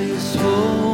is holy. Oh.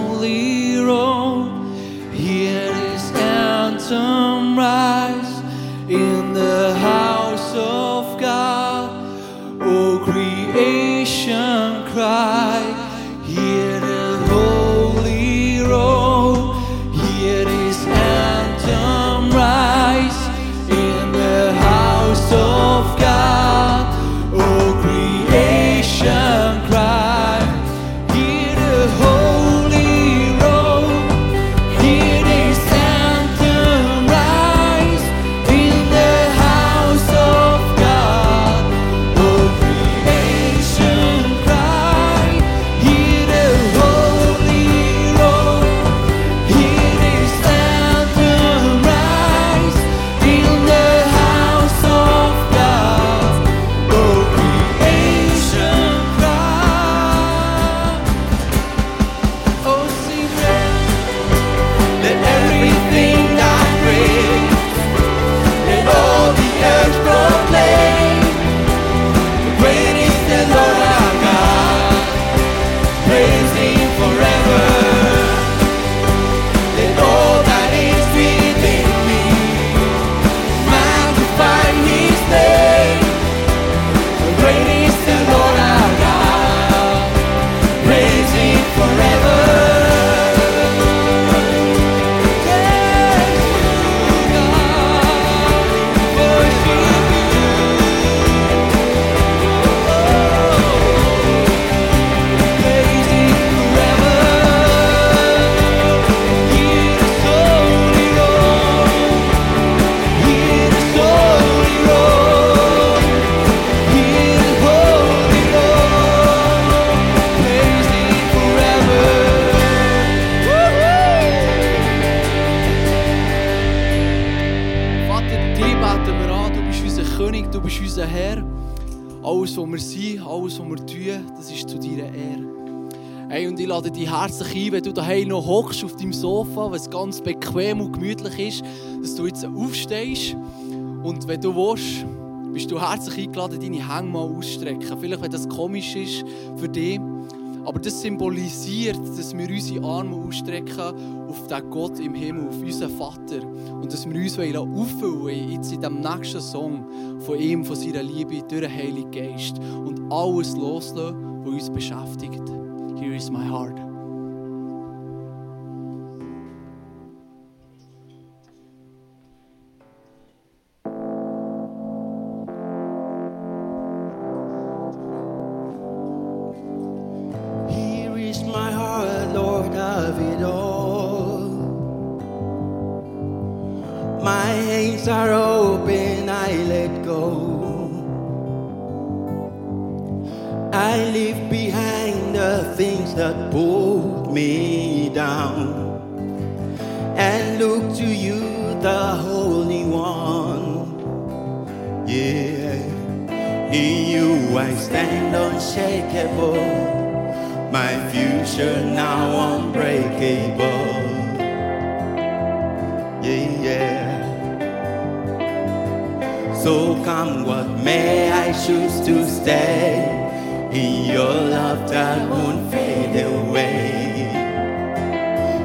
Herzlich ein, wenn du daheim noch hockst auf deinem Sofa, es ganz bequem und gemütlich ist, dass du jetzt aufstehst. Und wenn du willst, bist du herzlich eingeladen, deine Hänge mal auszustrecken. Vielleicht, wenn das komisch ist für dich. Aber das symbolisiert, dass wir unsere Arme ausstrecken auf den Gott im Himmel, auf unseren Vater. Und dass wir uns auffüllen jetzt in dem nächsten Song von ihm, von seiner Liebe durch den Heiligen Geist. Und alles loslassen, was uns beschäftigt. Here is my heart. I stand unshakable my future now unbreakable. Yeah, yeah. So come what may, I choose to stay in your love that won't fade away.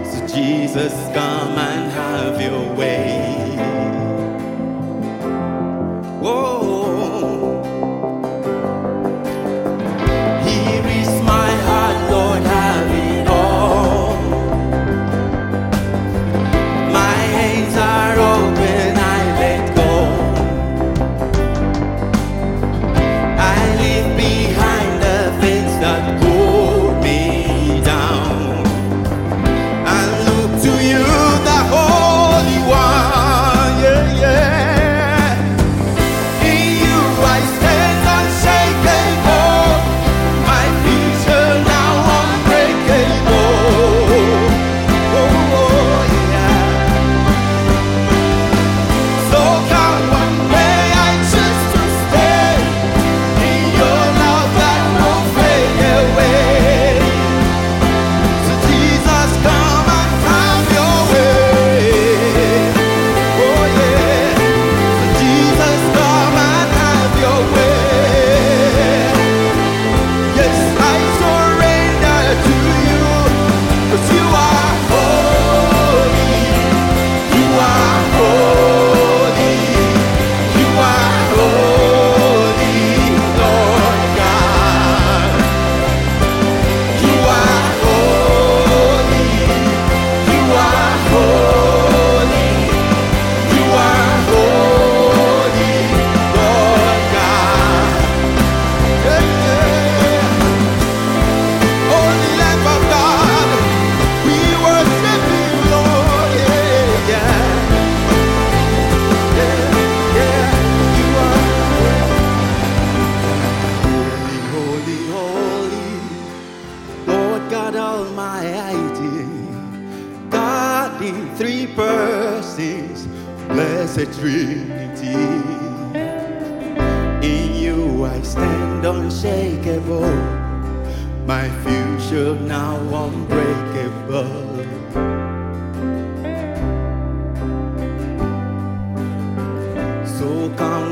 So Jesus, come and have your way. Whoa.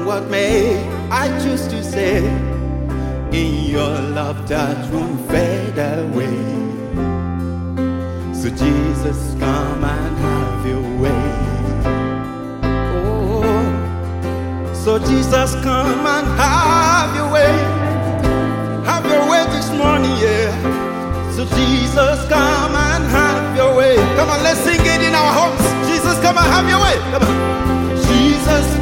what may I choose to say. In your love that won't fade away. So Jesus, come and have your way. Oh, so Jesus, come and have your way. Have your way this morning, yeah. So Jesus, come and have your way. Come on, let's sing it in our homes. Jesus, come and have your way. Come on. Jesus,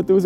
Deus.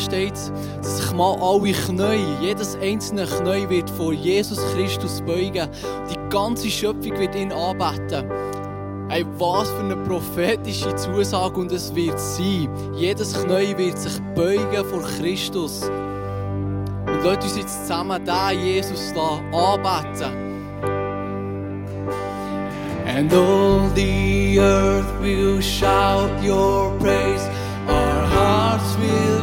Steht, dass sich mal alle Knie, jedes einzelne Knie wird vor Jesus Christus beugen. Die ganze Schöpfung wird ihn anbeten. Hey, was für eine prophetische Zusage und es wird sein. Jedes Knie wird sich beugen vor Christus. Und lasst uns jetzt zusammen diesen Jesus da anbeten. And all the earth will shout your praise. Our hearts will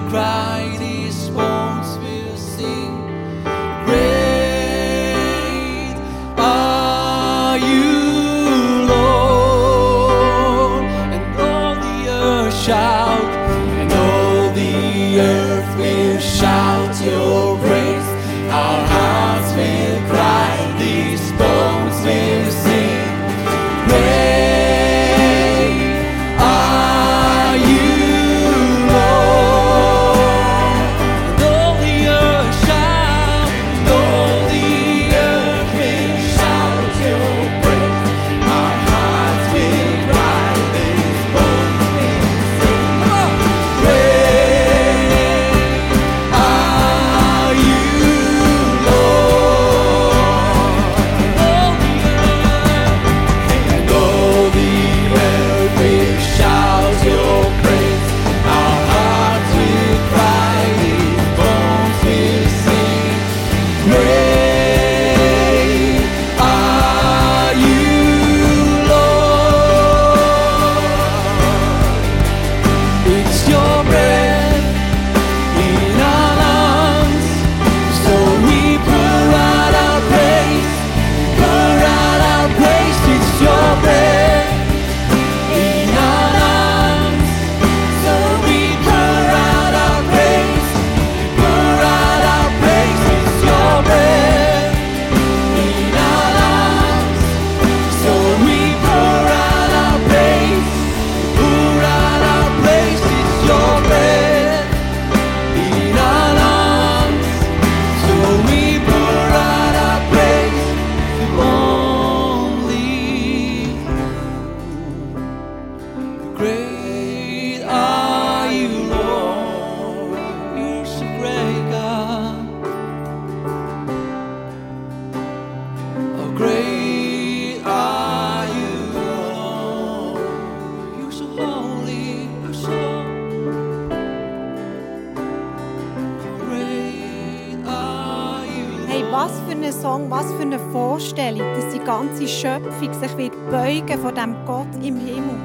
sich wird beugen vor dem Gott im Himmel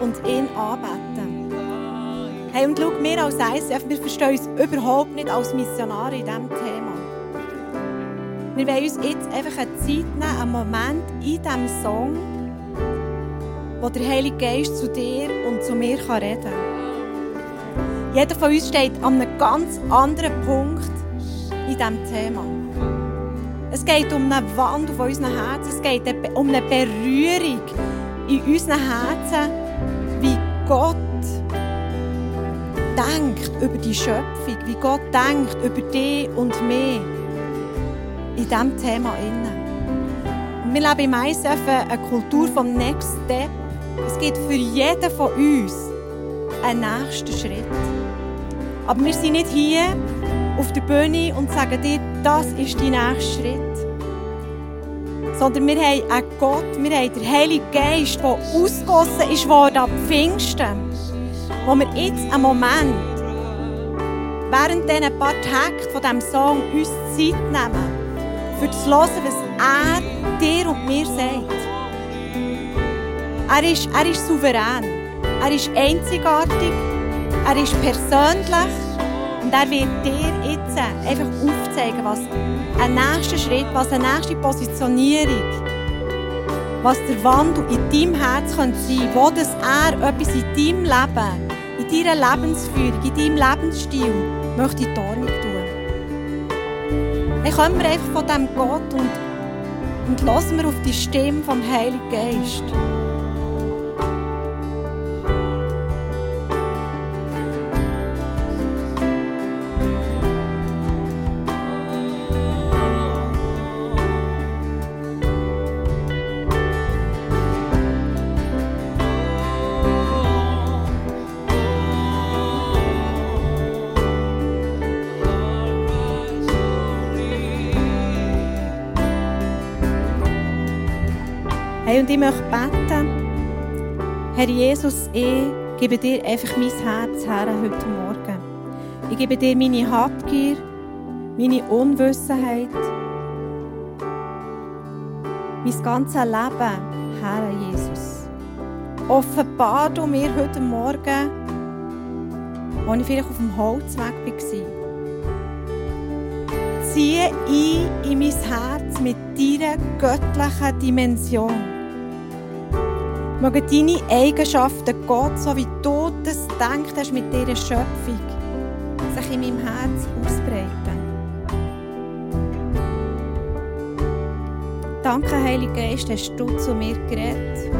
und ihn anbeten. Hey, und schau, wir als ICF, wir verstehen uns überhaupt nicht als Missionare in diesem Thema. Wir wollen uns jetzt einfach eine Zeit nehmen, einen Moment in diesem Song, wo der Heilige Geist zu dir und zu mir reden kann. Jeder von uns steht an einem ganz anderen Punkt in diesem Thema. Es geht um einen Wandel von unseren Herzen. Es geht um eine Berührung in unseren Herzen, wie Gott denkt über die Schöpfung, wie Gott denkt über dich und mich in diesem Thema. Wir leben im ISF eine Kultur vom Next Step. Es gibt für jeden von uns einen nächsten Schritt. Aber wir sind nicht hier auf der Bühne und sagen dir, das ist dein nächster Schritt. Sondern wir haben einen Gott, wir haben den Heiligen Geist, der ausgegossen ist worden ab Pfingsten. Wo wir jetzt einen Moment, während diesen paar Takte von diesem Song, uns Zeit nehmen, für zu hören, was er dir und mir sagt. Er ist, er ist souverän. Er ist einzigartig. Er ist persönlich. Und er wird dir jetzt einfach aufzeigen, was ein nächster Schritt, was eine nächste Positionierung, was der Wandel in deinem Herz könnte sein wo das er etwas in deinem Leben, in deiner Lebensführung, in deinem Lebensstil möchte Ordnung tun. Dann kommen wir einfach von diesem Gott und, und hören wir auf die Stimme vom Heiligen Geist. Hey, und ich möchte beten, Herr Jesus, ich gebe dir einfach mein Herz her heute Morgen. Ich gebe dir meine Habgier, meine Unwissenheit, mein ganzes Leben, Herr Jesus. Offenbar du mir heute Morgen, als ich vielleicht auf dem Holzweg war, ziehe ein in mein Herz mit deiner göttlichen Dimension. Mögen deine Eigenschaften, Gott, so wie du das denkt hast mit dieser Schöpfung, sich in meinem Herz ausbreiten. Danke, Heiliger Geist, hast du zu mir geredet.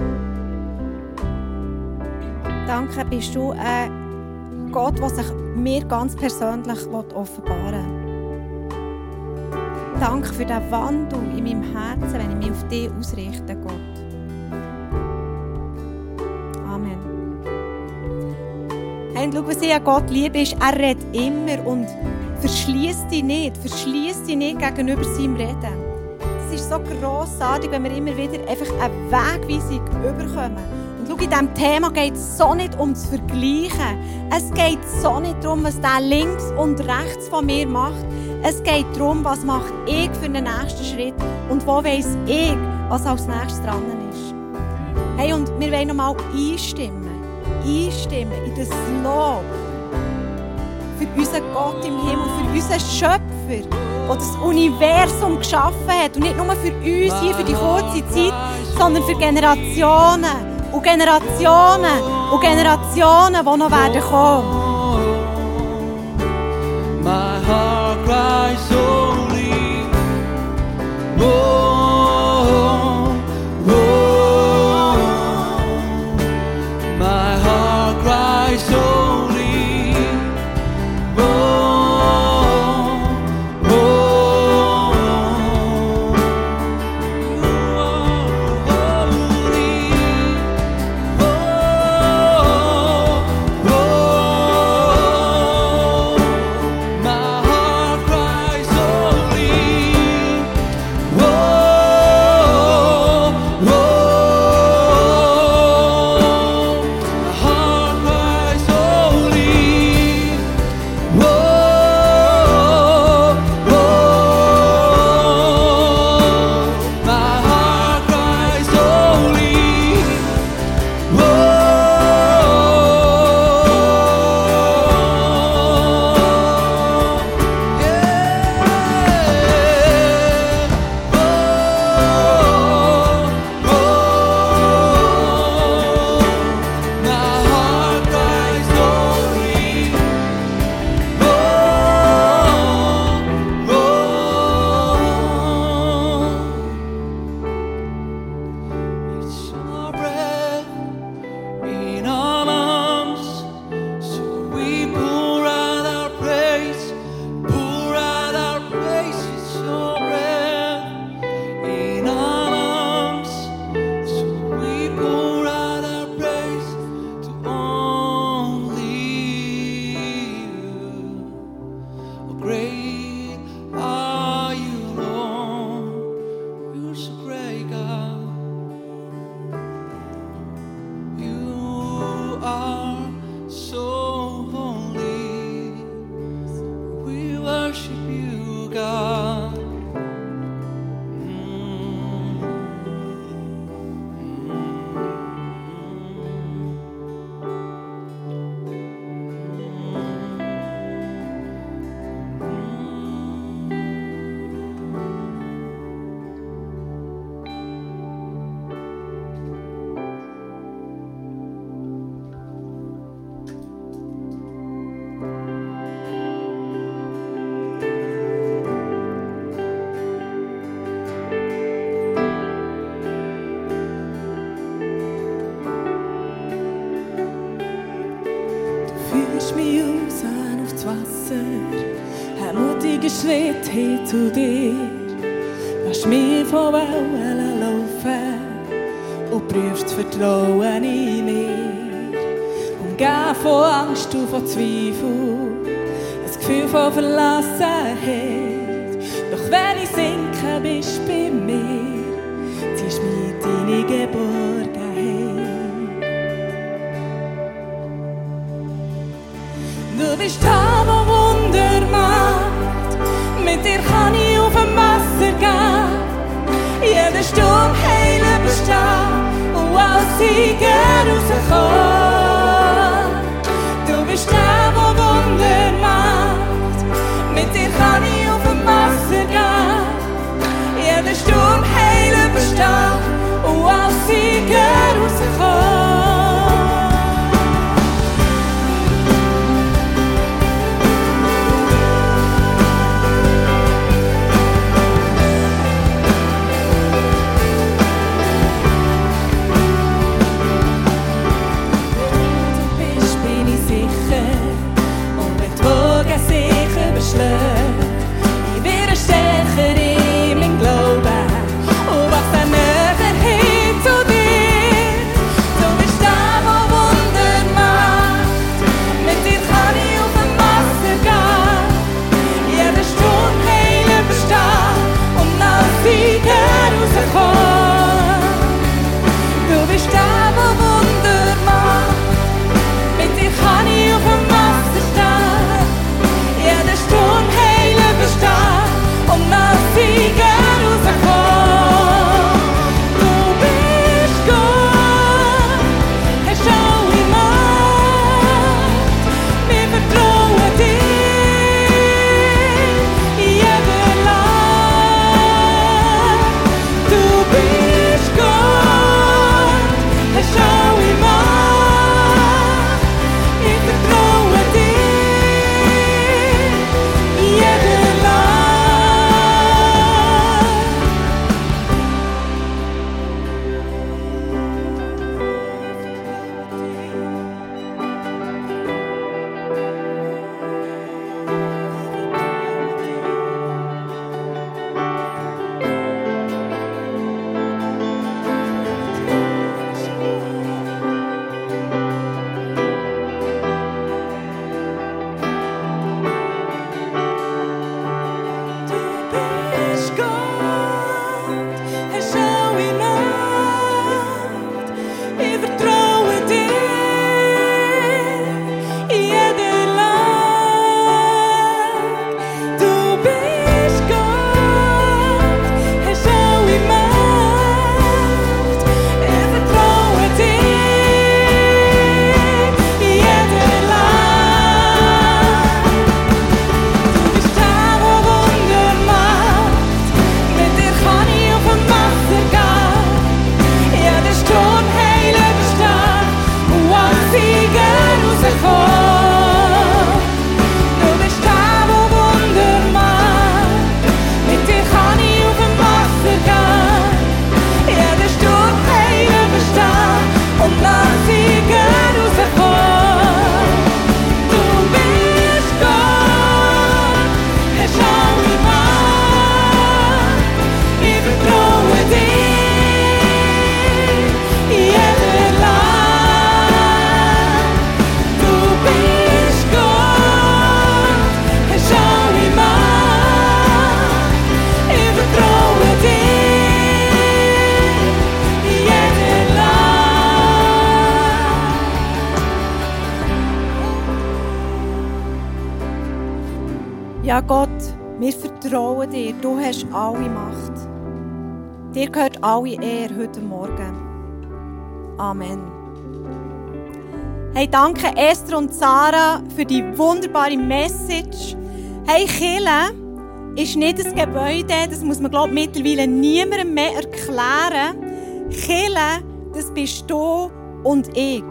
Danke, bist du ein Gott, der sich mir ganz persönlich offenbaren will. Danke für den Wandel in meinem Herzen, wenn ich mich auf dich ausrichte, Gott. Und schau, was ich an Gott liebe, ist, er redet immer und verschließt dich nicht, verschließt dich nicht gegenüber seinem Reden. Es ist so grossartig, wenn wir immer wieder einfach eine Wegweisung überkommen. Und schau, in diesem Thema geht es so nicht um das Vergleichen. Es geht so nicht darum, was der links und rechts von mir macht. Es geht darum, was mache ich für den nächsten Schritt und wo weiss ich, was als nächstes dran ist. Hey, und wir wollen nochmal einstimmen. Einstimmen in das Lob für unseren Gott im Himmel, für unseren Schöpfer, der das Universum geschaffen hat. Und nicht nur für uns hier, für die kurze Zeit, sondern für Generationen und Generationen und Generationen, die noch werden kommen. My heart cries holy. Oh, zu dir. Lass mich von Wellen laufen und prüfst Vertrauen in mir. Umgeben von Angst und von Zweifel, ein Gefühl von Verlassenheit. began. alle Macht. Dir gehört alle Ehre heute Morgen. Amen. Hey, danke Esther und Sarah für die wunderbare Message. Hey, Kille ist nicht ein Gebäude, das muss man glaube mittlerweile niemandem mehr erklären. Kille, das bist du und ich.